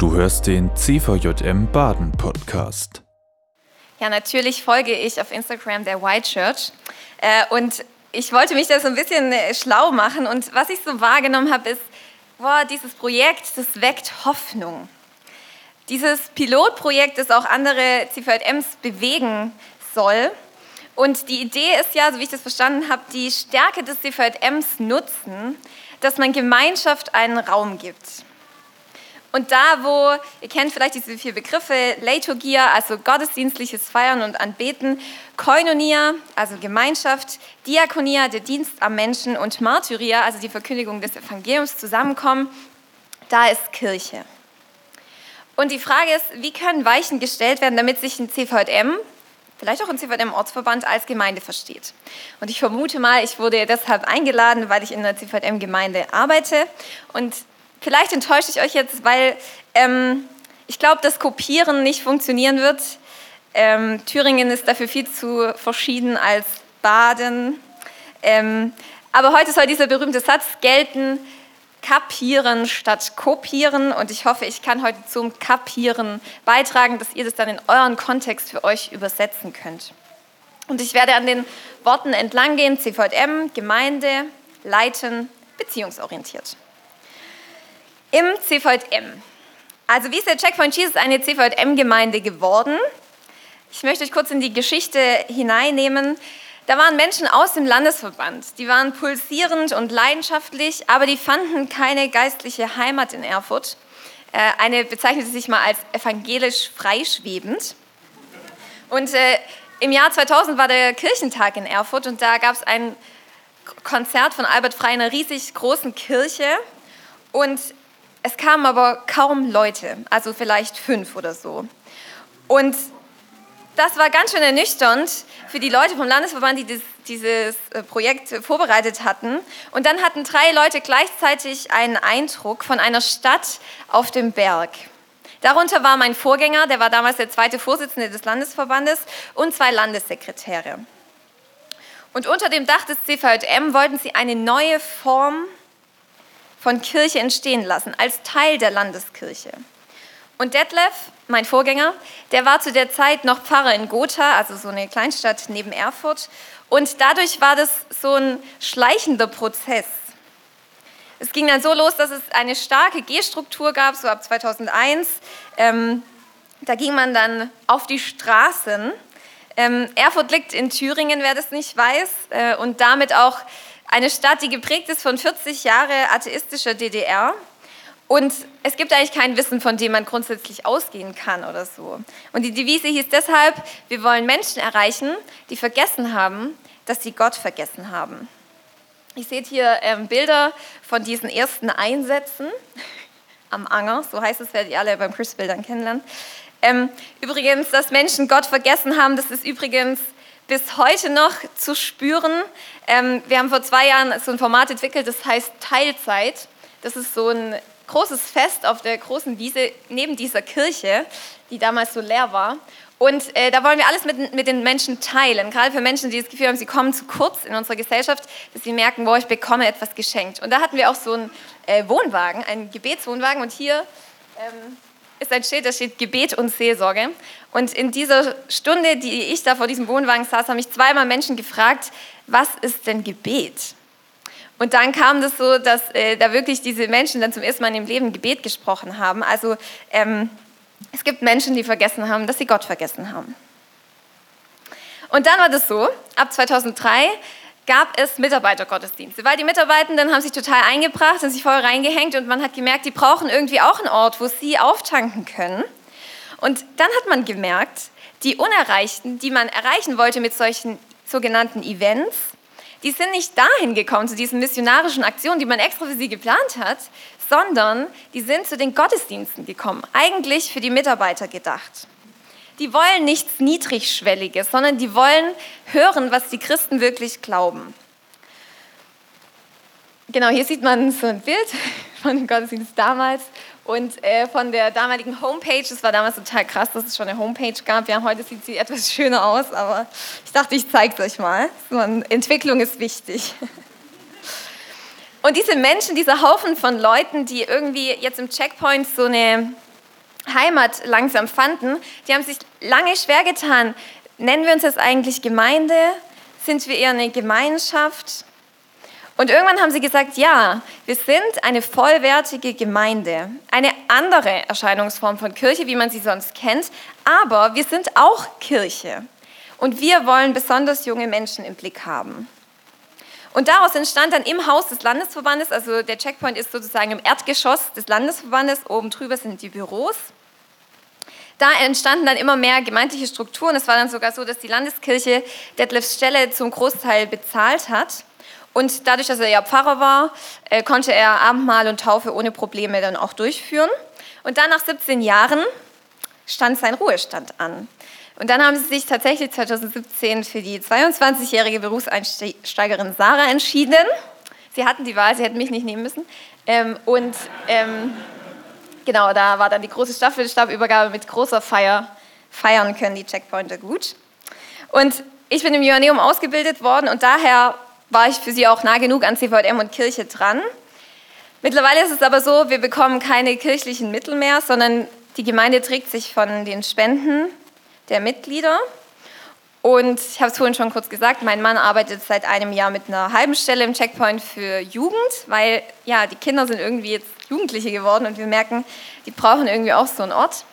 Du hörst den CVJM Baden Podcast. Ja, natürlich folge ich auf Instagram der White Church. Äh, und ich wollte mich da so ein bisschen äh, schlau machen. Und was ich so wahrgenommen habe, ist, boah, dieses Projekt, das weckt Hoffnung. Dieses Pilotprojekt, das auch andere CVJMs bewegen soll. Und die Idee ist ja, so wie ich das verstanden habe, die Stärke des CVJMs nutzen, dass man Gemeinschaft einen Raum gibt. Und da, wo, ihr kennt vielleicht diese vier Begriffe, Liturgia, also gottesdienstliches Feiern und Anbeten, Koinonia, also Gemeinschaft, Diakonia, der Dienst am Menschen und Martyria, also die Verkündigung des Evangeliums zusammenkommen, da ist Kirche. Und die Frage ist, wie können Weichen gestellt werden, damit sich ein CVM, vielleicht auch ein CVM-Ortsverband als Gemeinde versteht. Und ich vermute mal, ich wurde deshalb eingeladen, weil ich in einer CVM-Gemeinde arbeite. Und vielleicht enttäusche ich euch jetzt, weil ähm, ich glaube, dass Kopieren nicht funktionieren wird. Ähm, Thüringen ist dafür viel zu verschieden als Baden. Ähm, aber heute soll dieser berühmte Satz gelten, kapieren statt kopieren. Und ich hoffe, ich kann heute zum Kapieren beitragen, dass ihr das dann in euren Kontext für euch übersetzen könnt. Und ich werde an den Worten entlang gehen, CVM, Gemeinde, leiten, beziehungsorientiert. Im CVM. Also wie ist der Checkpoint Jesus eine CVM-Gemeinde geworden? Ich möchte euch kurz in die Geschichte hineinnehmen. Da waren Menschen aus dem Landesverband, die waren pulsierend und leidenschaftlich, aber die fanden keine geistliche Heimat in Erfurt. Äh, eine bezeichnete sich mal als evangelisch freischwebend. Und äh, im Jahr 2000 war der Kirchentag in Erfurt und da gab es ein Konzert von Albert Frey in einer riesig großen Kirche. Und es kamen aber kaum Leute, also vielleicht fünf oder so. Und das war ganz schön ernüchternd für die Leute vom Landesverband, die dieses, dieses äh, Projekt vorbereitet hatten. Und dann hatten drei Leute gleichzeitig einen Eindruck von einer Stadt auf dem Berg. Darunter war mein Vorgänger, der war damals der zweite Vorsitzende des Landesverbandes, und zwei Landessekretäre. Und unter dem Dach des CVM wollten sie eine neue Form von Kirche entstehen lassen, als Teil der Landeskirche. Und Detlef, mein Vorgänger, der war zu der Zeit noch Pfarrer in Gotha, also so eine Kleinstadt neben Erfurt. Und dadurch war das so ein schleichender Prozess. Es ging dann so los, dass es eine starke G-Struktur gab, so ab 2001. Ähm, da ging man dann auf die Straßen. Ähm, Erfurt liegt in Thüringen, wer das nicht weiß, äh, und damit auch eine Stadt, die geprägt ist von 40 Jahren atheistischer DDR. Und es gibt eigentlich kein Wissen, von dem man grundsätzlich ausgehen kann oder so. Und die Devise hieß deshalb, wir wollen Menschen erreichen, die vergessen haben, dass sie Gott vergessen haben. Ihr seht hier ähm, Bilder von diesen ersten Einsätzen am Anger, so heißt es, werdet ihr alle beim Christbildern kennenlernen. Ähm, übrigens, dass Menschen Gott vergessen haben, das ist übrigens bis heute noch zu spüren. Ähm, wir haben vor zwei Jahren so ein Format entwickelt, das heißt Teilzeit. Das ist so ein großes Fest auf der großen Wiese neben dieser Kirche, die damals so leer war. Und äh, da wollen wir alles mit, mit den Menschen teilen, gerade für Menschen, die das Gefühl haben, sie kommen zu kurz in unserer Gesellschaft, dass sie merken, boah, ich bekomme etwas geschenkt. Und da hatten wir auch so einen äh, Wohnwagen, einen Gebetswohnwagen und hier ähm, ist ein Schild, da steht Gebet und Seelsorge. Und in dieser Stunde, die ich da vor diesem Wohnwagen saß, haben mich zweimal Menschen gefragt, was ist denn Gebet? Und dann kam das so, dass äh, da wirklich diese Menschen dann zum ersten Mal in ihrem Leben Gebet gesprochen haben. Also ähm, es gibt Menschen, die vergessen haben, dass sie Gott vergessen haben. Und dann war das so, ab 2003 gab es Mitarbeitergottesdienste, weil die Mitarbeitenden haben sich total eingebracht, haben sich voll reingehängt und man hat gemerkt, die brauchen irgendwie auch einen Ort, wo sie auftanken können. Und dann hat man gemerkt, die Unerreichten, die man erreichen wollte mit solchen sogenannten Events, die sind nicht dahin gekommen, zu diesen missionarischen Aktionen, die man extra für sie geplant hat, sondern die sind zu den Gottesdiensten gekommen, eigentlich für die Mitarbeiter gedacht die wollen nichts Niedrigschwelliges, sondern die wollen hören, was die Christen wirklich glauben. Genau, hier sieht man so ein Bild von dem Gottesdienst damals und äh, von der damaligen Homepage. Es war damals total krass, dass es schon eine Homepage gab. Ja, heute sieht sie etwas schöner aus, aber ich dachte, ich zeige es euch mal. Entwicklung ist wichtig. Und diese Menschen, dieser Haufen von Leuten, die irgendwie jetzt im Checkpoint so eine Heimat langsam fanden, die haben sich lange schwer getan. Nennen wir uns jetzt eigentlich Gemeinde? Sind wir eher eine Gemeinschaft? Und irgendwann haben sie gesagt, ja, wir sind eine vollwertige Gemeinde, eine andere Erscheinungsform von Kirche, wie man sie sonst kennt, aber wir sind auch Kirche. Und wir wollen besonders junge Menschen im Blick haben. Und daraus entstand dann im Haus des Landesverbandes, also der Checkpoint ist sozusagen im Erdgeschoss des Landesverbandes, oben drüber sind die Büros. Da entstanden dann immer mehr gemeindliche Strukturen. Es war dann sogar so, dass die Landeskirche Detlefs Stelle zum Großteil bezahlt hat. Und dadurch, dass er ja Pfarrer war, äh, konnte er Abendmahl und Taufe ohne Probleme dann auch durchführen. Und dann nach 17 Jahren stand sein Ruhestand an. Und dann haben sie sich tatsächlich 2017 für die 22-jährige Berufseinsteigerin Sarah entschieden. Sie hatten die Wahl, sie hätten mich nicht nehmen müssen. Ähm, und ähm, genau, da war dann die große Staffelstabübergabe mit großer Feier. Feiern können die Checkpointer gut. Und ich bin im Joanneum ausgebildet worden und daher war ich für sie auch nah genug an CVM und Kirche dran. Mittlerweile ist es aber so, wir bekommen keine kirchlichen Mittel mehr, sondern die Gemeinde trägt sich von den Spenden der Mitglieder. Und ich habe es vorhin schon kurz gesagt, mein Mann arbeitet seit einem Jahr mit einer halben Stelle im Checkpoint für Jugend, weil ja, die Kinder sind irgendwie jetzt Jugendliche geworden und wir merken, die brauchen irgendwie auch so einen Ort.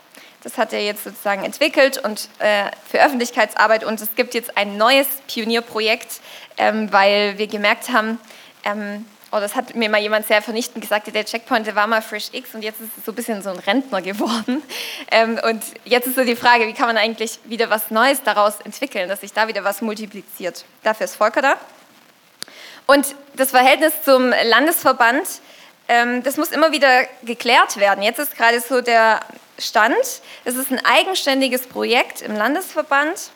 Das hat er jetzt sozusagen entwickelt und äh, für Öffentlichkeitsarbeit und es gibt jetzt ein neues Pionierprojekt, ähm, weil wir gemerkt haben, ähm, oh, das hat mir mal jemand sehr vernichtend gesagt, der Checkpoint, der war mal Fresh X und jetzt ist es so ein bisschen so ein Rentner geworden. Ähm, und jetzt ist so die Frage, wie kann man eigentlich wieder was Neues daraus entwickeln, dass sich da wieder was multipliziert. Dafür ist Volker da. Und das Verhältnis zum Landesverband, ähm, das muss immer wieder geklärt werden. Jetzt ist gerade so der Stand, es ist ein eigenständiges Projekt im Landesverband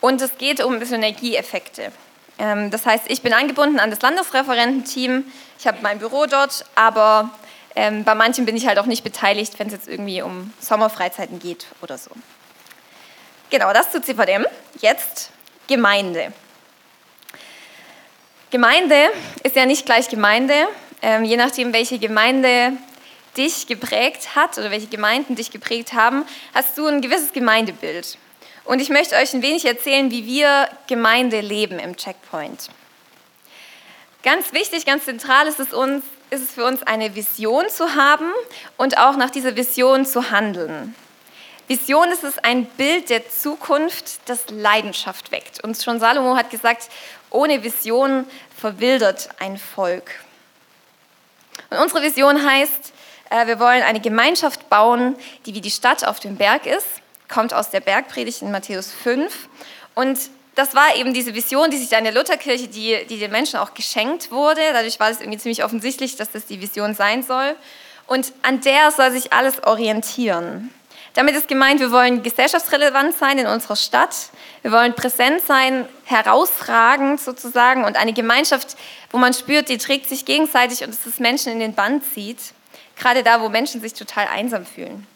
und es geht um Synergieeffekte. Ähm, das heißt, ich bin angebunden an das Landesreferententeam, ich habe mein Büro dort, aber ähm, bei manchen bin ich halt auch nicht beteiligt, wenn es jetzt irgendwie um Sommerfreizeiten geht oder so. Genau, das zu CVDM. Jetzt Gemeinde. Gemeinde ist ja nicht gleich Gemeinde. Ähm, je nachdem, welche Gemeinde dich geprägt hat oder welche Gemeinden dich geprägt haben, hast du ein gewisses Gemeindebild. Und ich möchte euch ein wenig erzählen, wie wir Gemeinde leben im Checkpoint. Ganz wichtig, ganz zentral ist es, uns, ist es für uns, eine Vision zu haben und auch nach dieser Vision zu handeln. Vision ist es ein Bild der Zukunft, das Leidenschaft weckt. Und schon Salomo hat gesagt, ohne Vision verwildert ein Volk. Und unsere Vision heißt, äh, wir wollen eine Gemeinschaft bauen, die wie die Stadt auf dem Berg ist kommt aus der Bergpredigt in Matthäus 5. Und das war eben diese Vision, die sich da in der Lutherkirche, die, die den Menschen auch geschenkt wurde. Dadurch war es irgendwie ziemlich offensichtlich, dass das die Vision sein soll. Und an der soll sich alles orientieren. Damit ist gemeint, wir wollen gesellschaftsrelevant sein in unserer Stadt. Wir wollen präsent sein, herausragend sozusagen und eine Gemeinschaft, wo man spürt, die trägt sich gegenseitig und es Menschen in den Band zieht. Gerade da, wo Menschen sich total einsam fühlen.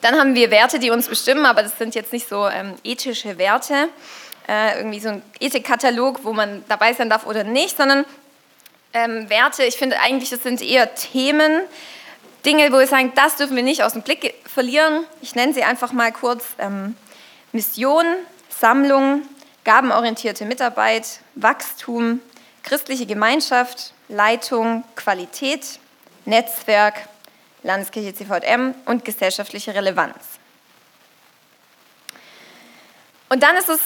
Dann haben wir Werte, die uns bestimmen, aber das sind jetzt nicht so ähm, ethische Werte, äh, irgendwie so ein Ethikkatalog, wo man dabei sein darf oder nicht, sondern ähm, Werte, ich finde eigentlich, das sind eher Themen, Dinge, wo wir sagen, das dürfen wir nicht aus dem Blick verlieren. Ich nenne sie einfach mal kurz ähm, Mission, Sammlung, gabenorientierte Mitarbeit, Wachstum, christliche Gemeinschaft, Leitung, Qualität, Netzwerk, Landeskirche CVM und gesellschaftliche Relevanz. Und dann ist es,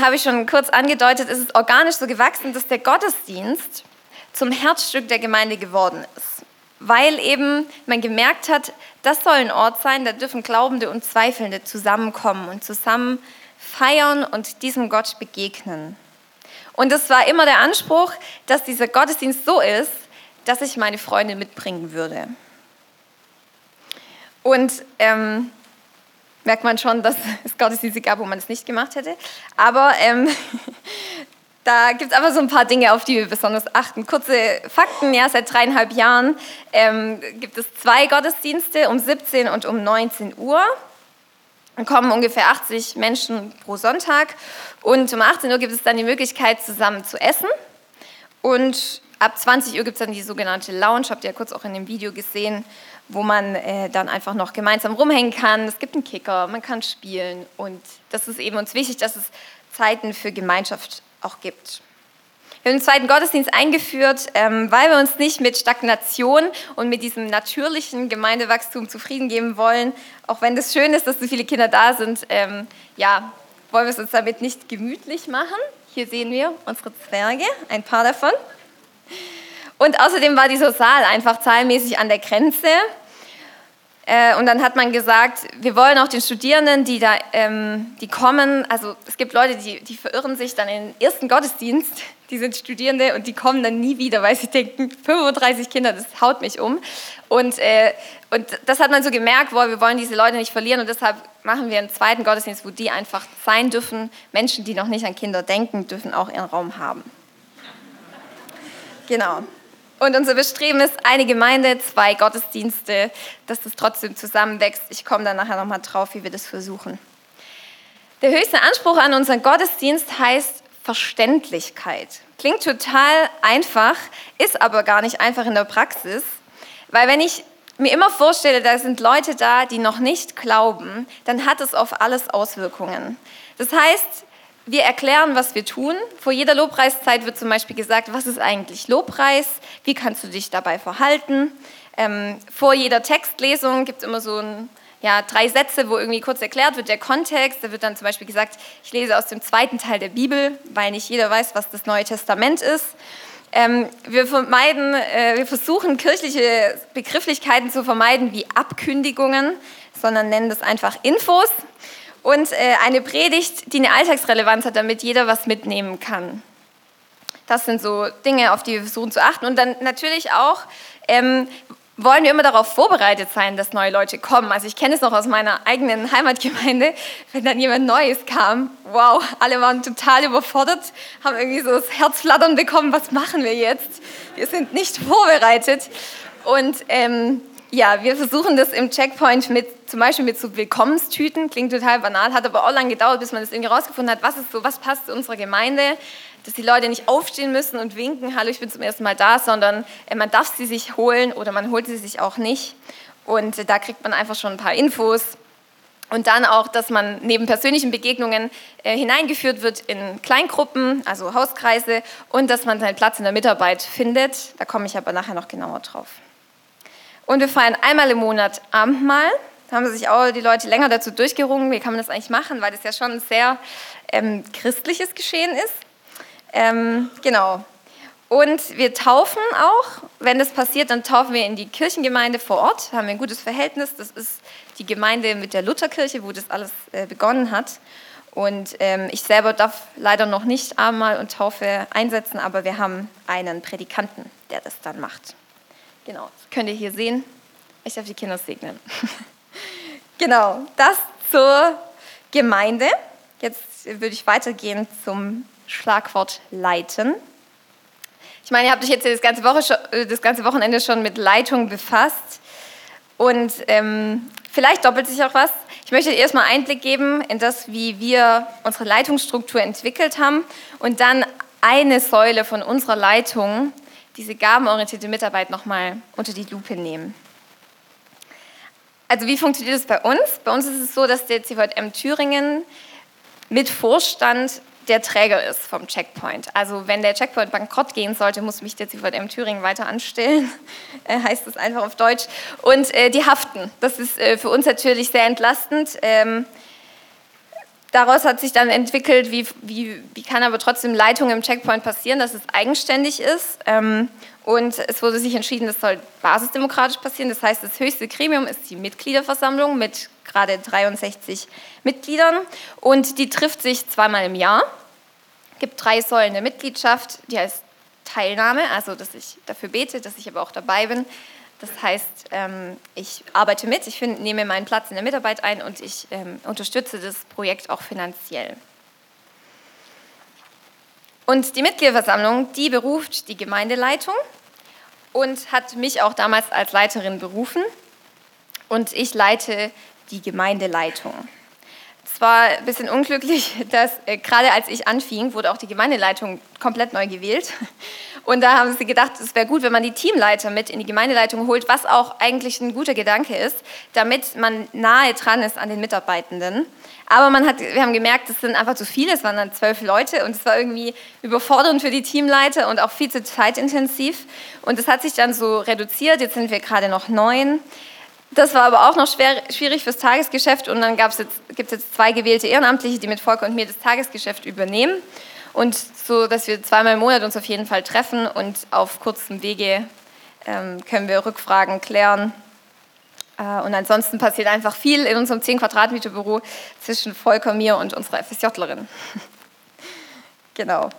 habe ich schon kurz angedeutet, ist es organisch so gewachsen, dass der Gottesdienst zum Herzstück der Gemeinde geworden ist. Weil eben man gemerkt hat, das soll ein Ort sein, da dürfen Glaubende und Zweifelnde zusammenkommen und zusammen feiern und diesem Gott begegnen. Und es war immer der Anspruch, dass dieser Gottesdienst so ist, dass ich meine Freunde mitbringen würde. Und ähm, merkt man schon, dass es Gottesdienste gab, wo man es nicht gemacht hätte. Aber ähm, da gibt es aber so ein paar Dinge, auf die wir besonders achten. Kurze Fakten, ja, seit dreieinhalb Jahren ähm, gibt es zwei Gottesdienste um 17 und um 19 Uhr. Dann kommen ungefähr 80 Menschen pro Sonntag und um 18 Uhr gibt es dann die Möglichkeit, zusammen zu essen. Und ab 20 Uhr gibt es dann die sogenannte Lounge, habt ihr ja kurz auch in dem Video gesehen, wo man äh, dann einfach noch gemeinsam rumhängen kann. Es gibt einen Kicker, man kann spielen und das ist eben uns wichtig, dass es Zeiten für Gemeinschaft auch gibt. Wir haben den zweiten Gottesdienst eingeführt, ähm, weil wir uns nicht mit Stagnation und mit diesem natürlichen Gemeindewachstum zufrieden geben wollen. Auch wenn es schön ist, dass so viele Kinder da sind, ähm, ja, wollen wir es uns damit nicht gemütlich machen. Hier sehen wir unsere Zwerge, ein paar davon. Und außerdem war dieser Saal einfach zahlmäßig an der Grenze. Äh, und dann hat man gesagt, wir wollen auch den Studierenden, die da, ähm, die kommen, also es gibt Leute, die, die verirren sich dann in den ersten Gottesdienst, die sind Studierende und die kommen dann nie wieder, weil sie denken, 35 Kinder, das haut mich um. Und, äh, und das hat man so gemerkt, boah, wir wollen diese Leute nicht verlieren und deshalb machen wir einen zweiten Gottesdienst, wo die einfach sein dürfen. Menschen, die noch nicht an Kinder denken, dürfen auch ihren Raum haben. Genau. Und unser Bestreben ist eine Gemeinde, zwei Gottesdienste, dass das trotzdem zusammenwächst. Ich komme dann nachher nochmal drauf, wie wir das versuchen. Der höchste Anspruch an unseren Gottesdienst heißt Verständlichkeit. Klingt total einfach, ist aber gar nicht einfach in der Praxis, weil wenn ich mir immer vorstelle, da sind Leute da, die noch nicht glauben, dann hat es auf alles Auswirkungen. Das heißt, wir erklären, was wir tun. Vor jeder Lobpreiszeit wird zum Beispiel gesagt, was ist eigentlich Lobpreis? Wie kannst du dich dabei verhalten? Ähm, vor jeder Textlesung gibt es immer so ein, ja, drei Sätze, wo irgendwie kurz erklärt wird der Kontext. Da wird dann zum Beispiel gesagt, ich lese aus dem zweiten Teil der Bibel, weil nicht jeder weiß, was das Neue Testament ist. Ähm, wir vermeiden, äh, wir versuchen kirchliche Begrifflichkeiten zu vermeiden wie Abkündigungen, sondern nennen das einfach Infos und äh, eine Predigt, die eine Alltagsrelevanz hat, damit jeder was mitnehmen kann. Das sind so Dinge, auf die wir versuchen zu achten. Und dann natürlich auch ähm, wollen wir immer darauf vorbereitet sein, dass neue Leute kommen. Also ich kenne es noch aus meiner eigenen Heimatgemeinde, wenn dann jemand Neues kam, wow, alle waren total überfordert, haben irgendwie so das Herzflattern bekommen, was machen wir jetzt? Wir sind nicht vorbereitet. Und ähm, ja, wir versuchen das im Checkpoint mit, zum Beispiel mit so Willkommenstüten, klingt total banal, hat aber auch lange gedauert, bis man das irgendwie rausgefunden hat, was ist so, was passt zu unserer Gemeinde, dass die Leute nicht aufstehen müssen und winken, hallo, ich bin zum ersten Mal da, sondern äh, man darf sie sich holen oder man holt sie sich auch nicht. Und äh, da kriegt man einfach schon ein paar Infos. Und dann auch, dass man neben persönlichen Begegnungen äh, hineingeführt wird in Kleingruppen, also Hauskreise, und dass man seinen Platz in der Mitarbeit findet. Da komme ich aber nachher noch genauer drauf. Und wir feiern einmal im Monat Abendmahl. Da haben sich auch die Leute länger dazu durchgerungen, wie kann man das eigentlich machen, weil das ja schon ein sehr ähm, christliches Geschehen ist. Ähm, genau. Und wir taufen auch. Wenn das passiert, dann taufen wir in die Kirchengemeinde vor Ort. Haben wir ein gutes Verhältnis. Das ist die Gemeinde mit der Lutherkirche, wo das alles äh, begonnen hat. Und ähm, ich selber darf leider noch nicht Abendmahl und Taufe einsetzen, aber wir haben einen Predikanten, der das dann macht. Genau, das könnt ihr hier sehen. Ich darf die Kinder segnen. genau, das zur Gemeinde. Jetzt würde ich weitergehen zum Schlagwort leiten. Ich meine, ihr habt euch jetzt das ganze, Woche, äh, das ganze Wochenende schon mit Leitung befasst. Und ähm, vielleicht doppelt sich auch was. Ich möchte erstmal Einblick geben in das, wie wir unsere Leitungsstruktur entwickelt haben und dann eine Säule von unserer Leitung diese gabenorientierte Mitarbeit nochmal unter die Lupe nehmen. Also wie funktioniert das bei uns? Bei uns ist es so, dass der CVM Thüringen mit Vorstand der Träger ist vom Checkpoint. Also wenn der Checkpoint bankrott gehen sollte, muss mich der CVM Thüringen weiter anstellen, äh, heißt es einfach auf Deutsch. Und äh, die haften. Das ist äh, für uns natürlich sehr entlastend. Ähm, Daraus hat sich dann entwickelt, wie, wie, wie kann aber trotzdem Leitung im Checkpoint passieren, dass es eigenständig ist. Ähm, und es wurde sich entschieden, das soll basisdemokratisch passieren. Das heißt, das höchste Gremium ist die Mitgliederversammlung mit gerade 63 Mitgliedern. Und die trifft sich zweimal im Jahr. Es gibt drei Säulen der Mitgliedschaft, die heißt Teilnahme, also dass ich dafür bete, dass ich aber auch dabei bin. Das heißt, ähm, ich arbeite mit, ich nehme meinen Platz in der Mitarbeit ein und ich ähm, unterstütze das Projekt auch finanziell. Und die Mitgliederversammlung, die beruft die Gemeindeleitung und hat mich auch damals als Leiterin berufen. Und ich leite die Gemeindeleitung. Es war ein bisschen unglücklich, dass äh, gerade als ich anfing, wurde auch die Gemeindeleitung komplett neu gewählt. Und da haben sie gedacht, es wäre gut, wenn man die Teamleiter mit in die Gemeindeleitung holt, was auch eigentlich ein guter Gedanke ist, damit man nahe dran ist an den Mitarbeitenden. Aber man hat, wir haben gemerkt, es sind einfach zu viele, es waren dann zwölf Leute und es war irgendwie überfordernd für die Teamleiter und auch viel zu zeitintensiv. Und das hat sich dann so reduziert, jetzt sind wir gerade noch neun. Das war aber auch noch schwer, schwierig fürs Tagesgeschäft und dann gibt es jetzt zwei gewählte Ehrenamtliche, die mit Volker und mir das Tagesgeschäft übernehmen. Und so, dass wir zweimal im Monat uns auf jeden Fall treffen und auf kurzem Wege ähm, können wir Rückfragen klären äh, und ansonsten passiert einfach viel in unserem 10 Quadratmeter Büro zwischen Volker, mir und unserer FSJlerin. genau.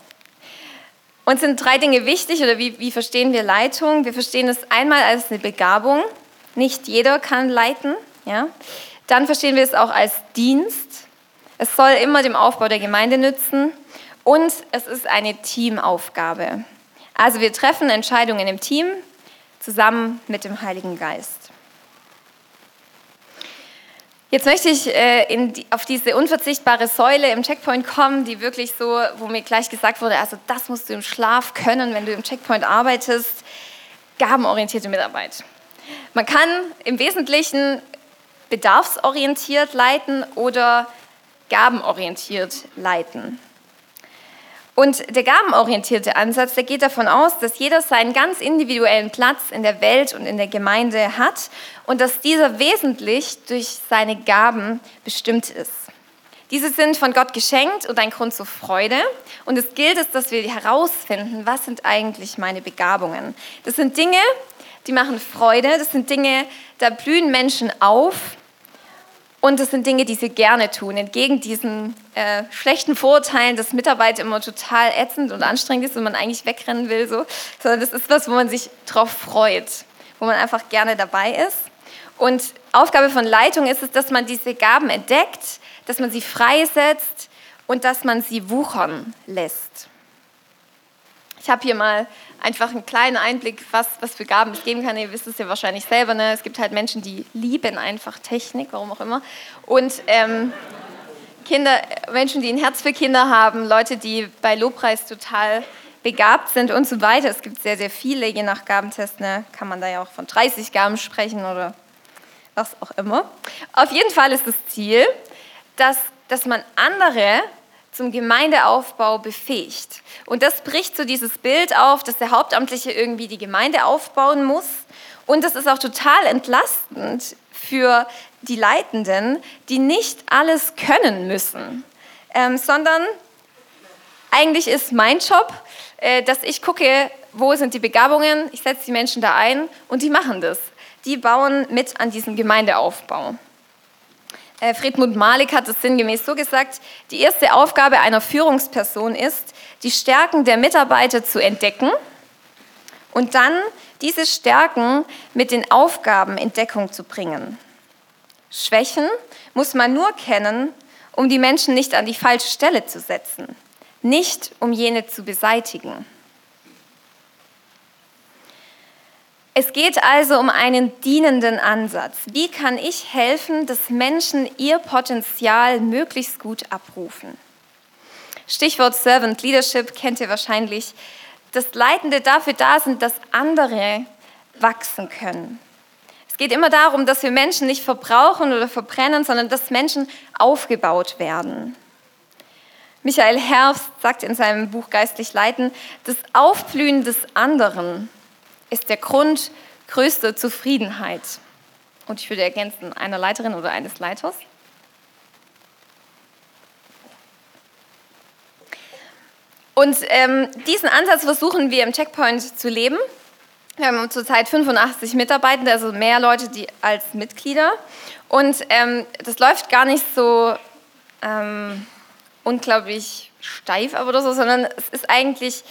Uns sind drei Dinge wichtig oder wie, wie verstehen wir Leitung? Wir verstehen es einmal als eine Begabung. Nicht jeder kann leiten. Ja? Dann verstehen wir es auch als Dienst. Es soll immer dem Aufbau der Gemeinde nützen. Und es ist eine Teamaufgabe. Also wir treffen Entscheidungen im Team zusammen mit dem Heiligen Geist. Jetzt möchte ich äh, die, auf diese unverzichtbare Säule im Checkpoint kommen, die wirklich so, wo mir gleich gesagt wurde, also das musst du im Schlaf können, wenn du im Checkpoint arbeitest, gabenorientierte Mitarbeit. Man kann im Wesentlichen bedarfsorientiert leiten oder gabenorientiert leiten. Und der gabenorientierte Ansatz, der geht davon aus, dass jeder seinen ganz individuellen Platz in der Welt und in der Gemeinde hat und dass dieser wesentlich durch seine Gaben bestimmt ist. Diese sind von Gott geschenkt und ein Grund zur Freude. Und es gilt es, dass wir herausfinden, was sind eigentlich meine Begabungen. Das sind Dinge, die machen Freude. Das sind Dinge, da blühen Menschen auf und das sind Dinge, die sie gerne tun, entgegen diesen äh, schlechten Vorurteilen, dass Mitarbeit immer total ätzend und anstrengend ist und man eigentlich wegrennen will, so. sondern das ist was, wo man sich drauf freut, wo man einfach gerne dabei ist. Und Aufgabe von Leitung ist es, dass man diese Gaben entdeckt, dass man sie freisetzt und dass man sie wuchern lässt. Ich habe hier mal einfach einen kleinen Einblick, was, was für Gaben es geben kann. Ihr wisst es ja wahrscheinlich selber. Ne? Es gibt halt Menschen, die lieben einfach Technik, warum auch immer. Und ähm, Kinder, Menschen, die ein Herz für Kinder haben, Leute, die bei Lobpreis total begabt sind und so weiter. Es gibt sehr, sehr viele, je nach Gabentest ne? kann man da ja auch von 30 Gaben sprechen oder was auch immer. Auf jeden Fall ist das Ziel, dass, dass man andere zum Gemeindeaufbau befähigt. Und das bricht so dieses Bild auf, dass der Hauptamtliche irgendwie die Gemeinde aufbauen muss. Und das ist auch total entlastend für die Leitenden, die nicht alles können müssen, ähm, sondern eigentlich ist mein Job, äh, dass ich gucke, wo sind die Begabungen, ich setze die Menschen da ein und die machen das. Die bauen mit an diesem Gemeindeaufbau. Äh, Friedmund Malik hat es sinngemäß so gesagt, die erste Aufgabe einer Führungsperson ist, die Stärken der Mitarbeiter zu entdecken und dann diese Stärken mit den Aufgaben in Deckung zu bringen. Schwächen muss man nur kennen, um die Menschen nicht an die falsche Stelle zu setzen, nicht um jene zu beseitigen. Es geht also um einen dienenden Ansatz. Wie kann ich helfen, dass Menschen ihr Potenzial möglichst gut abrufen? Stichwort Servant Leadership kennt ihr wahrscheinlich, dass Leitende dafür da sind, dass andere wachsen können. Es geht immer darum, dass wir Menschen nicht verbrauchen oder verbrennen, sondern dass Menschen aufgebaut werden. Michael Herbst sagt in seinem Buch Geistlich Leiten, das Aufblühen des anderen ist der Grund größter Zufriedenheit. Und ich würde ergänzen, einer Leiterin oder eines Leiters. Und ähm, diesen Ansatz versuchen wir im Checkpoint zu leben. Wir haben zurzeit 85 Mitarbeitende, also mehr Leute die, als Mitglieder. Und ähm, das läuft gar nicht so ähm, unglaublich steif oder so, sondern es ist eigentlich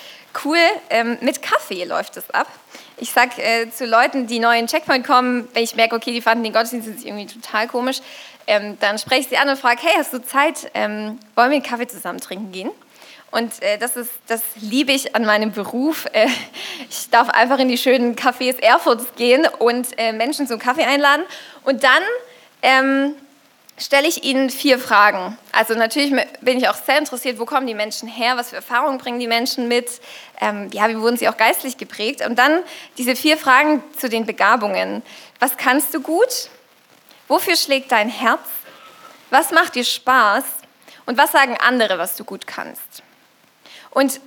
cool. Ähm, mit Kaffee läuft es ab. Ich sage äh, zu Leuten, die neu in Checkpoint kommen, wenn ich merke, okay, die fanden den Gottesdienst irgendwie total komisch, ähm, dann spreche ich sie an und frage, hey, hast du Zeit? Ähm, wollen wir einen Kaffee zusammen trinken gehen? Und äh, das, ist, das liebe ich an meinem Beruf. Äh, ich darf einfach in die schönen Cafés Erfurts gehen und äh, Menschen zum Kaffee einladen. Und dann ähm, stelle ich ihnen vier Fragen. Also natürlich bin ich auch sehr interessiert, wo kommen die Menschen her, was für Erfahrungen bringen die Menschen mit, ähm, ja, wie wurden sie auch geistlich geprägt. Und dann diese vier Fragen zu den Begabungen. Was kannst du gut? Wofür schlägt dein Herz? Was macht dir Spaß? Und was sagen andere, was du gut kannst? Und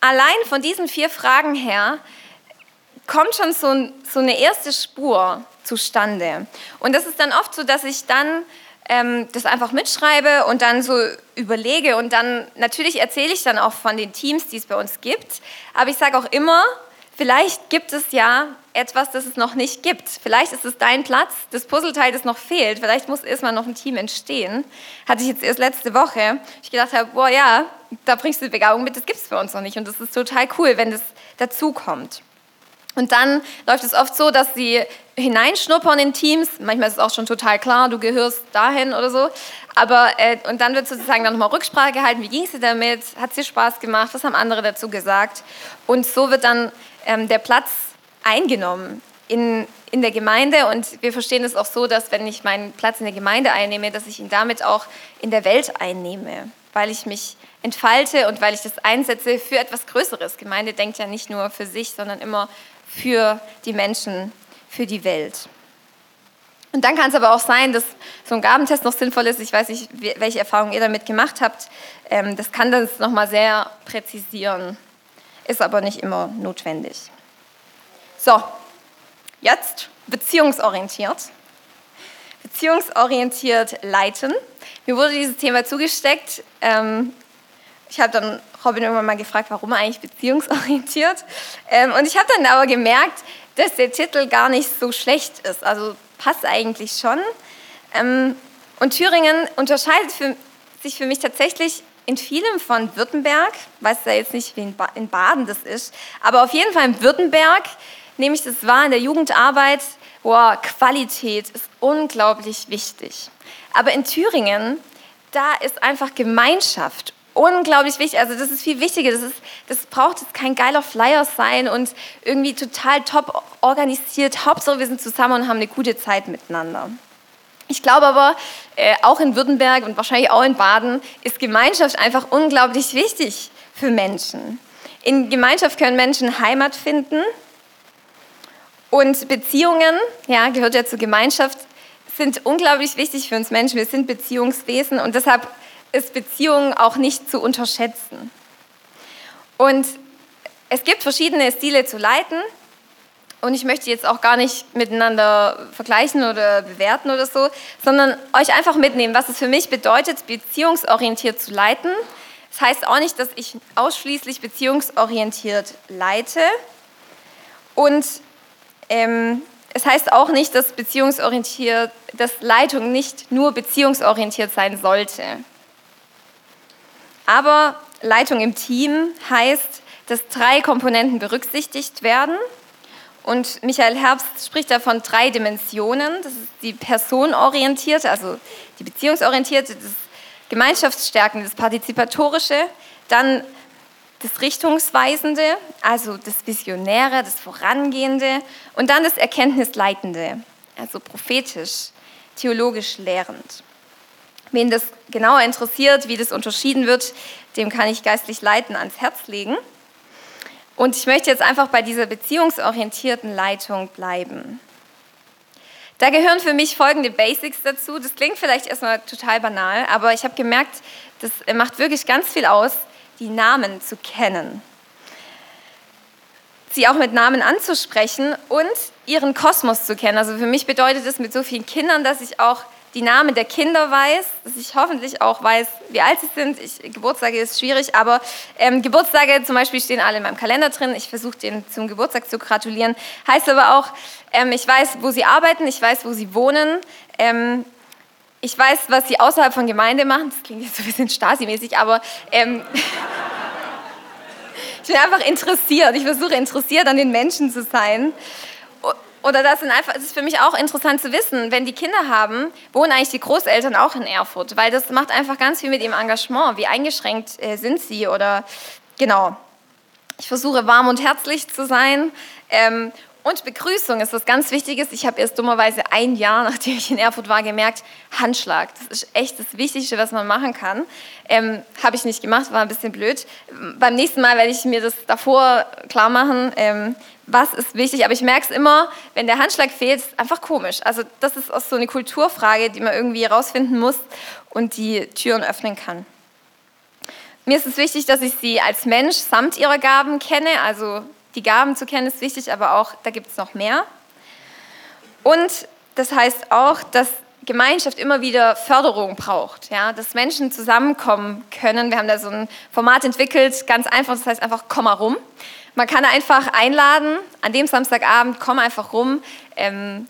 allein von diesen vier Fragen her kommt schon so, so eine erste Spur zustande. Und das ist dann oft so, dass ich dann ähm, das einfach mitschreibe und dann so überlege und dann natürlich erzähle ich dann auch von den Teams, die es bei uns gibt. Aber ich sage auch immer, vielleicht gibt es ja etwas, das es noch nicht gibt. Vielleicht ist es dein Platz, das Puzzleteil, das noch fehlt. Vielleicht muss erstmal noch ein Team entstehen. Hatte ich jetzt erst letzte Woche. Ich gedacht habe, boah ja, da bringst du die Begabung mit, das gibt es bei uns noch nicht. Und das ist total cool, wenn das dazu kommt. Und dann läuft es oft so, dass sie hineinschnuppern in Teams. Manchmal ist es auch schon total klar, du gehörst dahin oder so. Aber äh, und dann wird sozusagen dann nochmal Rücksprache gehalten. Wie ging es dir damit? Hat es dir Spaß gemacht? Was haben andere dazu gesagt? Und so wird dann ähm, der Platz eingenommen in, in der Gemeinde. Und wir verstehen es auch so, dass wenn ich meinen Platz in der Gemeinde einnehme, dass ich ihn damit auch in der Welt einnehme, weil ich mich entfalte und weil ich das einsetze für etwas Größeres. Gemeinde denkt ja nicht nur für sich, sondern immer für die Menschen, für die Welt. Und dann kann es aber auch sein, dass so ein Gabentest noch sinnvoll ist. Ich weiß nicht, welche Erfahrungen ihr damit gemacht habt. Ähm, das kann das nochmal sehr präzisieren, ist aber nicht immer notwendig. So, jetzt beziehungsorientiert. Beziehungsorientiert leiten. Mir wurde dieses Thema zugesteckt. Ähm, ich habe dann Robin irgendwann mal gefragt, warum eigentlich beziehungsorientiert. Ähm, und ich habe dann aber gemerkt, dass der Titel gar nicht so schlecht ist. Also passt eigentlich schon. Ähm, und Thüringen unterscheidet für, sich für mich tatsächlich in vielem von Württemberg. Weiß ja jetzt nicht, wie in, ba in Baden das ist, aber auf jeden Fall in Württemberg nehme ich das wahr in der Jugendarbeit. Boah, Qualität ist unglaublich wichtig. Aber in Thüringen, da ist einfach Gemeinschaft unglaublich wichtig. Also das ist viel wichtiger. Das, ist, das braucht jetzt kein geiler Flyer sein und irgendwie total top organisiert. Hauptsache, wir sind zusammen und haben eine gute Zeit miteinander. Ich glaube aber, äh, auch in Württemberg und wahrscheinlich auch in Baden ist Gemeinschaft einfach unglaublich wichtig für Menschen. In Gemeinschaft können Menschen Heimat finden und Beziehungen, ja, gehört ja zur Gemeinschaft, sind unglaublich wichtig für uns Menschen. Wir sind Beziehungswesen und deshalb ist Beziehungen auch nicht zu unterschätzen. Und es gibt verschiedene Stile zu leiten. Und ich möchte jetzt auch gar nicht miteinander vergleichen oder bewerten oder so, sondern euch einfach mitnehmen, was es für mich bedeutet, beziehungsorientiert zu leiten. Das heißt auch nicht, dass ich ausschließlich beziehungsorientiert leite. Und ähm, es heißt auch nicht, dass beziehungsorientiert, dass Leitung nicht nur beziehungsorientiert sein sollte. Aber Leitung im Team heißt, dass drei Komponenten berücksichtigt werden. Und Michael Herbst spricht da von drei Dimensionen. Das ist die personorientierte, also die beziehungsorientierte, das Gemeinschaftsstärkende, das partizipatorische, dann das Richtungsweisende, also das Visionäre, das Vorangehende und dann das Erkenntnisleitende, also prophetisch, theologisch lehrend. Wen das genauer interessiert, wie das unterschieden wird, dem kann ich geistlich leiten ans Herz legen. Und ich möchte jetzt einfach bei dieser beziehungsorientierten Leitung bleiben. Da gehören für mich folgende Basics dazu. Das klingt vielleicht erstmal total banal, aber ich habe gemerkt, das macht wirklich ganz viel aus, die Namen zu kennen. Sie auch mit Namen anzusprechen und ihren Kosmos zu kennen. Also für mich bedeutet es mit so vielen Kindern, dass ich auch die Namen der Kinder weiß, dass ich hoffentlich auch weiß, wie alt sie sind. Ich, Geburtstage ist schwierig, aber ähm, Geburtstage zum Beispiel stehen alle in meinem Kalender drin. Ich versuche denen zum Geburtstag zu gratulieren. Heißt aber auch, ähm, ich weiß, wo sie arbeiten, ich weiß, wo sie wohnen. Ähm, ich weiß, was sie außerhalb von Gemeinde machen. Das klingt jetzt so ein bisschen Stasi-mäßig, aber ähm, ich bin einfach interessiert. Ich versuche interessiert an den Menschen zu sein. Oder das, sind einfach, das ist für mich auch interessant zu wissen, wenn die Kinder haben, wohnen eigentlich die Großeltern auch in Erfurt, weil das macht einfach ganz viel mit ihrem Engagement. Wie eingeschränkt äh, sind sie oder genau. Ich versuche warm und herzlich zu sein ähm, und Begrüßung ist was ganz Wichtiges. Ich habe erst dummerweise ein Jahr, nachdem ich in Erfurt war, gemerkt, Handschlag. Das ist echt das Wichtigste, was man machen kann. Ähm, habe ich nicht gemacht, war ein bisschen blöd. Beim nächsten Mal werde ich mir das davor klar machen, ähm, was ist wichtig. Aber ich merke es immer, wenn der Handschlag fehlt, ist einfach komisch. Also das ist auch so eine Kulturfrage, die man irgendwie herausfinden muss und die Türen öffnen kann. Mir ist es wichtig, dass ich sie als Mensch samt ihrer Gaben kenne, also die Gaben zu kennen ist wichtig, aber auch, da gibt es noch mehr. Und das heißt auch, dass Gemeinschaft immer wieder Förderung braucht, ja, dass Menschen zusammenkommen können. Wir haben da so ein Format entwickelt, ganz einfach, das heißt einfach, komm mal rum. Man kann einfach einladen, an dem Samstagabend, komm einfach rum. Ähm,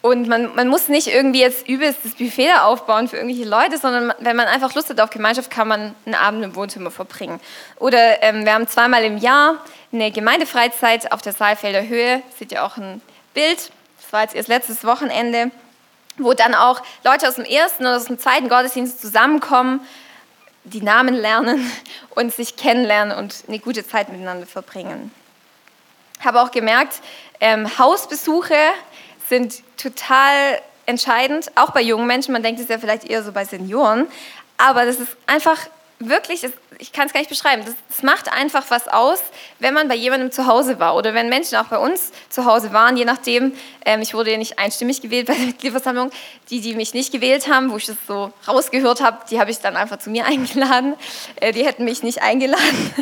und man, man muss nicht irgendwie jetzt übelst das Buffet da aufbauen für irgendwelche Leute, sondern wenn man einfach Lust hat auf Gemeinschaft, kann man einen Abend im Wohnzimmer verbringen. Oder ähm, wir haben zweimal im Jahr eine Gemeindefreizeit auf der Saalfelder Höhe. Seht ihr auch ein Bild. Das war jetzt erst letztes Wochenende, wo dann auch Leute aus dem ersten oder aus dem zweiten Gottesdienst zusammenkommen, die Namen lernen und sich kennenlernen und eine gute Zeit miteinander verbringen. Habe auch gemerkt, ähm, Hausbesuche sind total entscheidend, auch bei jungen Menschen. Man denkt es ja vielleicht eher so bei Senioren, aber das ist einfach wirklich, ich kann es gar nicht beschreiben, das, macht einfach was aus, wenn man bei jemandem zu Hause war oder wenn Menschen auch bei uns zu Hause waren, je nachdem, ähm, ich wurde ja nicht einstimmig gewählt bei der Mitgliederversammlung, die, die mich nicht gewählt haben, wo ich das so rausgehört habe, die habe ich dann einfach zu mir eingeladen, äh, die hätten mich nicht eingeladen.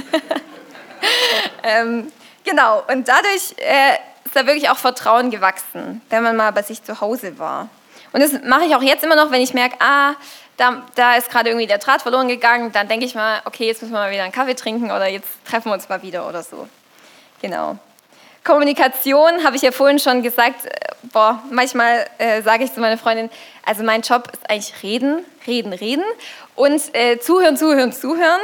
ähm, genau, und dadurch äh, da wirklich auch Vertrauen gewachsen, wenn man mal bei sich zu Hause war. Und das mache ich auch jetzt immer noch, wenn ich merke, ah, da, da ist gerade irgendwie der Draht verloren gegangen, dann denke ich mal, okay, jetzt müssen wir mal wieder einen Kaffee trinken oder jetzt treffen wir uns mal wieder oder so. Genau. Kommunikation habe ich ja vorhin schon gesagt, äh, boah, manchmal äh, sage ich zu meiner Freundin, also mein Job ist eigentlich reden, reden, reden und äh, zuhören, zuhören, zuhören.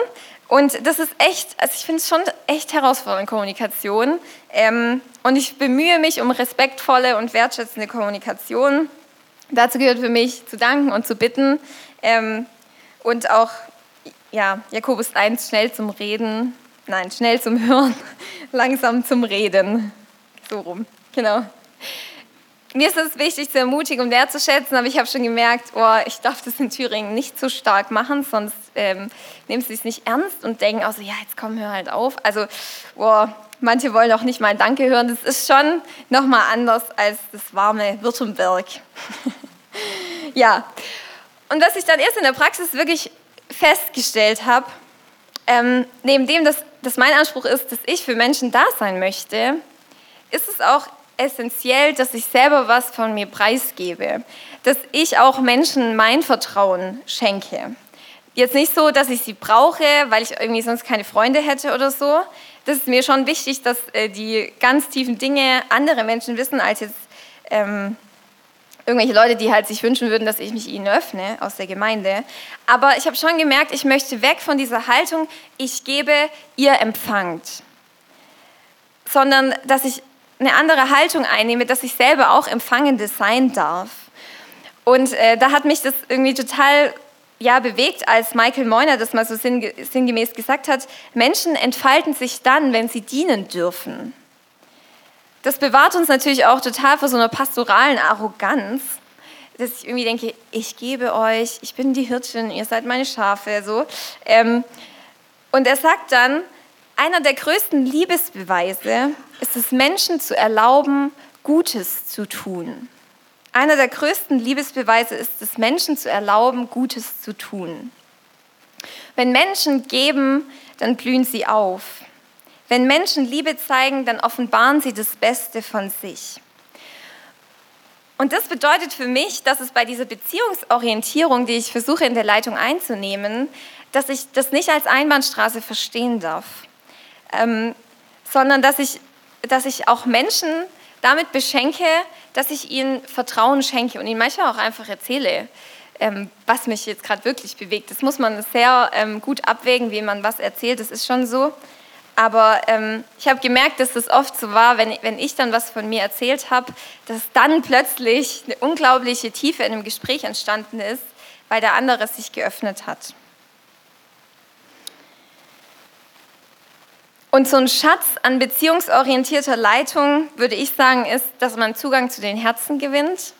Und das ist echt, also ich finde es schon echt herausfordernd, Kommunikation. Ähm, und ich bemühe mich um respektvolle und wertschätzende Kommunikation. Dazu gehört für mich zu danken und zu bitten. Ähm, und auch, ja, Jakobus 1, schnell zum Reden, nein, schnell zum Hören, langsam zum Reden. So rum, genau. Mir ist es wichtig zu ermutigen und wertzuschätzen, aber ich habe schon gemerkt, oh, ich darf das in Thüringen nicht so stark machen, sonst ähm, nehmen sie es nicht ernst und denken auch so, ja, jetzt komm, hör halt auf. Also, oh, manche wollen auch nicht mal Danke hören. Das ist schon nochmal anders als das warme Württemberg. ja, und was ich dann erst in der Praxis wirklich festgestellt habe, ähm, neben dem, dass, dass mein Anspruch ist, dass ich für Menschen da sein möchte, ist es auch essentiell, dass ich selber was von mir preisgebe, dass ich auch Menschen mein Vertrauen schenke. Jetzt nicht so, dass ich sie brauche, weil ich irgendwie sonst keine Freunde hätte oder so. Das ist mir schon wichtig, dass äh, die ganz tiefen Dinge andere Menschen wissen, als jetzt ähm, irgendwelche Leute, die halt sich wünschen würden, dass ich mich ihnen öffne aus der Gemeinde. Aber ich habe schon gemerkt, ich möchte weg von dieser Haltung, ich gebe, ihr empfangt. Sondern, dass ich eine andere Haltung einnehme, dass ich selber auch Empfangende sein darf. Und äh, da hat mich das irgendwie total ja, bewegt, als Michael Moyner das mal so sinngemäß gesagt hat, Menschen entfalten sich dann, wenn sie dienen dürfen. Das bewahrt uns natürlich auch total vor so einer pastoralen Arroganz, dass ich irgendwie denke, ich gebe euch, ich bin die Hirtin, ihr seid meine Schafe, so. Ähm, und er sagt dann, einer der größten Liebesbeweise ist es, Menschen zu erlauben, Gutes zu tun. Einer der größten Liebesbeweise ist es, Menschen zu erlauben, Gutes zu tun. Wenn Menschen geben, dann blühen sie auf. Wenn Menschen Liebe zeigen, dann offenbaren sie das Beste von sich. Und das bedeutet für mich, dass es bei dieser Beziehungsorientierung, die ich versuche in der Leitung einzunehmen, dass ich das nicht als Einbahnstraße verstehen darf, ähm, sondern dass ich, dass ich auch Menschen damit beschenke, dass ich ihnen Vertrauen schenke und ihnen manchmal auch einfach erzähle, ähm, was mich jetzt gerade wirklich bewegt. Das muss man sehr ähm, gut abwägen, wie man was erzählt. Das ist schon so. Aber ähm, ich habe gemerkt, dass das oft so war, wenn, wenn ich dann was von mir erzählt habe, dass dann plötzlich eine unglaubliche Tiefe in einem Gespräch entstanden ist, weil der andere sich geöffnet hat. Und so ein Schatz an beziehungsorientierter Leitung, würde ich sagen, ist, dass man Zugang zu den Herzen gewinnt,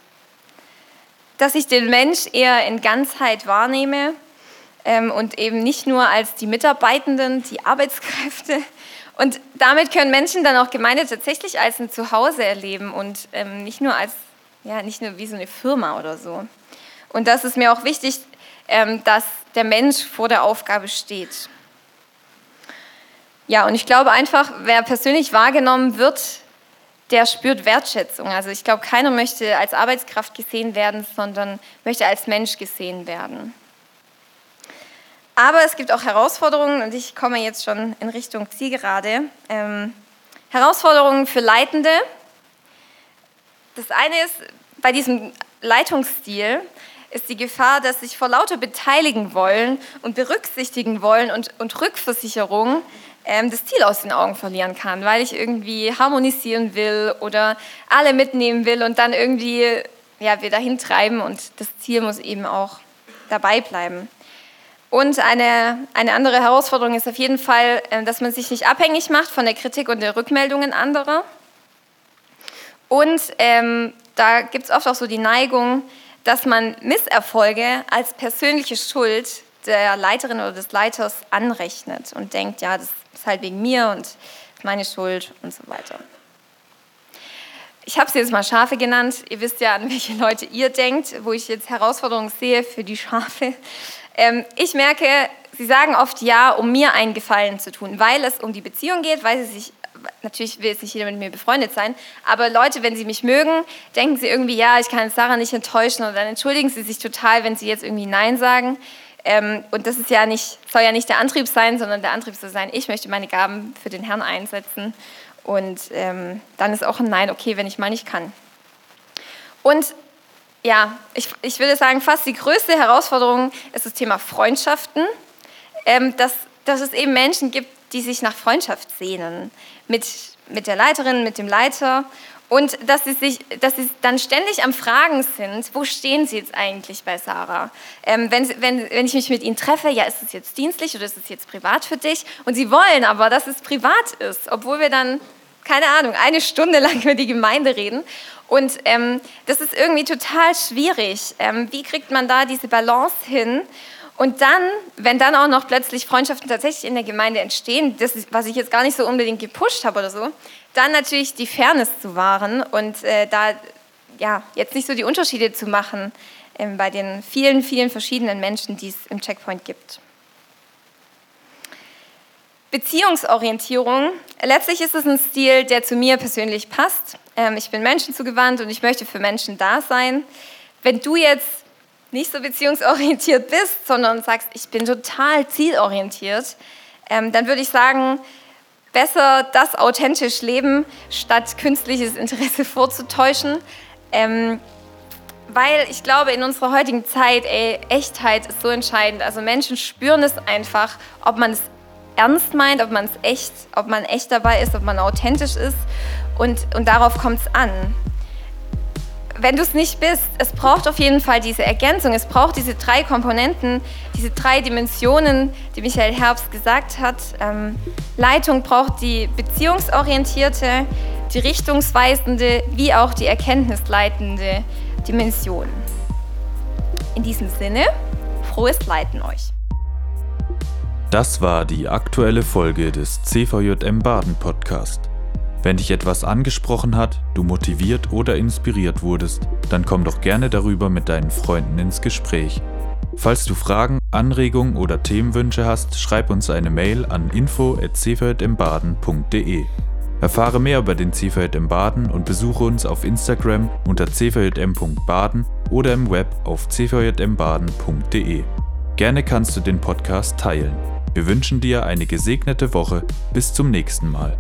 dass ich den Mensch eher in Ganzheit wahrnehme ähm, und eben nicht nur als die Mitarbeitenden, die Arbeitskräfte. Und damit können Menschen dann auch Gemeinde tatsächlich als ein Zuhause erleben und ähm, nicht nur als, ja, nicht nur wie so eine Firma oder so. Und das ist mir auch wichtig, ähm, dass der Mensch vor der Aufgabe steht. Ja, und ich glaube einfach, wer persönlich wahrgenommen wird, der spürt Wertschätzung. Also ich glaube, keiner möchte als Arbeitskraft gesehen werden, sondern möchte als Mensch gesehen werden. Aber es gibt auch Herausforderungen und ich komme jetzt schon in Richtung Zielgerade. Ähm, Herausforderungen für Leitende. Das eine ist, bei diesem Leitungsstil ist die Gefahr, dass sich vor lauter beteiligen wollen und berücksichtigen wollen und, und Rückversicherung ähm, das Ziel aus den Augen verlieren kann, weil ich irgendwie harmonisieren will oder alle mitnehmen will und dann irgendwie ja, wir dahin treiben und das Ziel muss eben auch dabei bleiben. Und eine, eine andere Herausforderung ist auf jeden Fall, äh, dass man sich nicht abhängig macht von der Kritik und der Rückmeldungen anderer. Und ähm, da gibt es oft auch so die Neigung, dass man Misserfolge als persönliche Schuld der Leiterin oder des Leiters anrechnet und denkt, ja, das ist halt wegen mir und meine Schuld und so weiter. Ich habe sie jetzt mal Schafe genannt. Ihr wisst ja, an welche Leute ihr denkt, wo ich jetzt Herausforderungen sehe für die Schafe. Ähm, ich merke, sie sagen oft ja, um mir einen Gefallen zu tun, weil es um die Beziehung geht, weil sie sich natürlich will jetzt nicht jeder mit mir befreundet sein, aber Leute, wenn sie mich mögen, denken sie irgendwie, ja, ich kann Sarah nicht enttäuschen und dann entschuldigen sie sich total, wenn sie jetzt irgendwie Nein sagen. Ähm, und das ist ja nicht, soll ja nicht der Antrieb sein, sondern der Antrieb soll sein, ich möchte meine Gaben für den Herrn einsetzen. Und ähm, dann ist auch ein Nein okay, wenn ich mal nicht kann. Und ja, ich, ich würde sagen, fast die größte Herausforderung ist das Thema Freundschaften. Ähm, dass, dass es eben Menschen gibt, die sich nach Freundschaft sehnen. Mit, mit der Leiterin, mit dem Leiter. Und dass sie, sich, dass sie dann ständig am Fragen sind, wo stehen sie jetzt eigentlich bei Sarah? Ähm, wenn, wenn, wenn ich mich mit ihnen treffe, ja, ist es jetzt dienstlich oder ist es jetzt privat für dich? Und sie wollen aber, dass es privat ist, obwohl wir dann, keine Ahnung, eine Stunde lang über die Gemeinde reden. Und ähm, das ist irgendwie total schwierig. Ähm, wie kriegt man da diese Balance hin? Und dann, wenn dann auch noch plötzlich Freundschaften tatsächlich in der Gemeinde entstehen, das was ich jetzt gar nicht so unbedingt gepusht habe oder so, dann natürlich die Fairness zu wahren und äh, da ja, jetzt nicht so die Unterschiede zu machen äh, bei den vielen, vielen verschiedenen Menschen, die es im Checkpoint gibt. Beziehungsorientierung. Letztlich ist es ein Stil, der zu mir persönlich passt. Ähm, ich bin menschenzugewandt und ich möchte für Menschen da sein. Wenn du jetzt nicht so beziehungsorientiert bist, sondern sagst, ich bin total zielorientiert, ähm, dann würde ich sagen, besser das authentisch leben, statt künstliches Interesse vorzutäuschen. Ähm, weil ich glaube, in unserer heutigen Zeit, ey, Echtheit ist so entscheidend. Also Menschen spüren es einfach, ob man es ernst meint, ob man es echt, ob man echt dabei ist, ob man authentisch ist und, und darauf kommt es an. Wenn du es nicht bist, es braucht auf jeden Fall diese Ergänzung, es braucht diese drei Komponenten, diese drei Dimensionen, die Michael Herbst gesagt hat. Ähm, Leitung braucht die beziehungsorientierte, die richtungsweisende, wie auch die erkenntnisleitende Dimension. In diesem Sinne, frohes Leiten euch. Das war die aktuelle Folge des CVJM Baden Podcast. Wenn dich etwas angesprochen hat, du motiviert oder inspiriert wurdest, dann komm doch gerne darüber mit deinen Freunden ins Gespräch. Falls du Fragen, Anregungen oder Themenwünsche hast, schreib uns eine Mail an info@cvjmbaden.de. Erfahre mehr über den CVJM Baden und besuche uns auf Instagram unter cvjm.baden oder im Web auf cvjmbaden.de. Gerne kannst du den Podcast teilen. Wir wünschen dir eine gesegnete Woche. Bis zum nächsten Mal.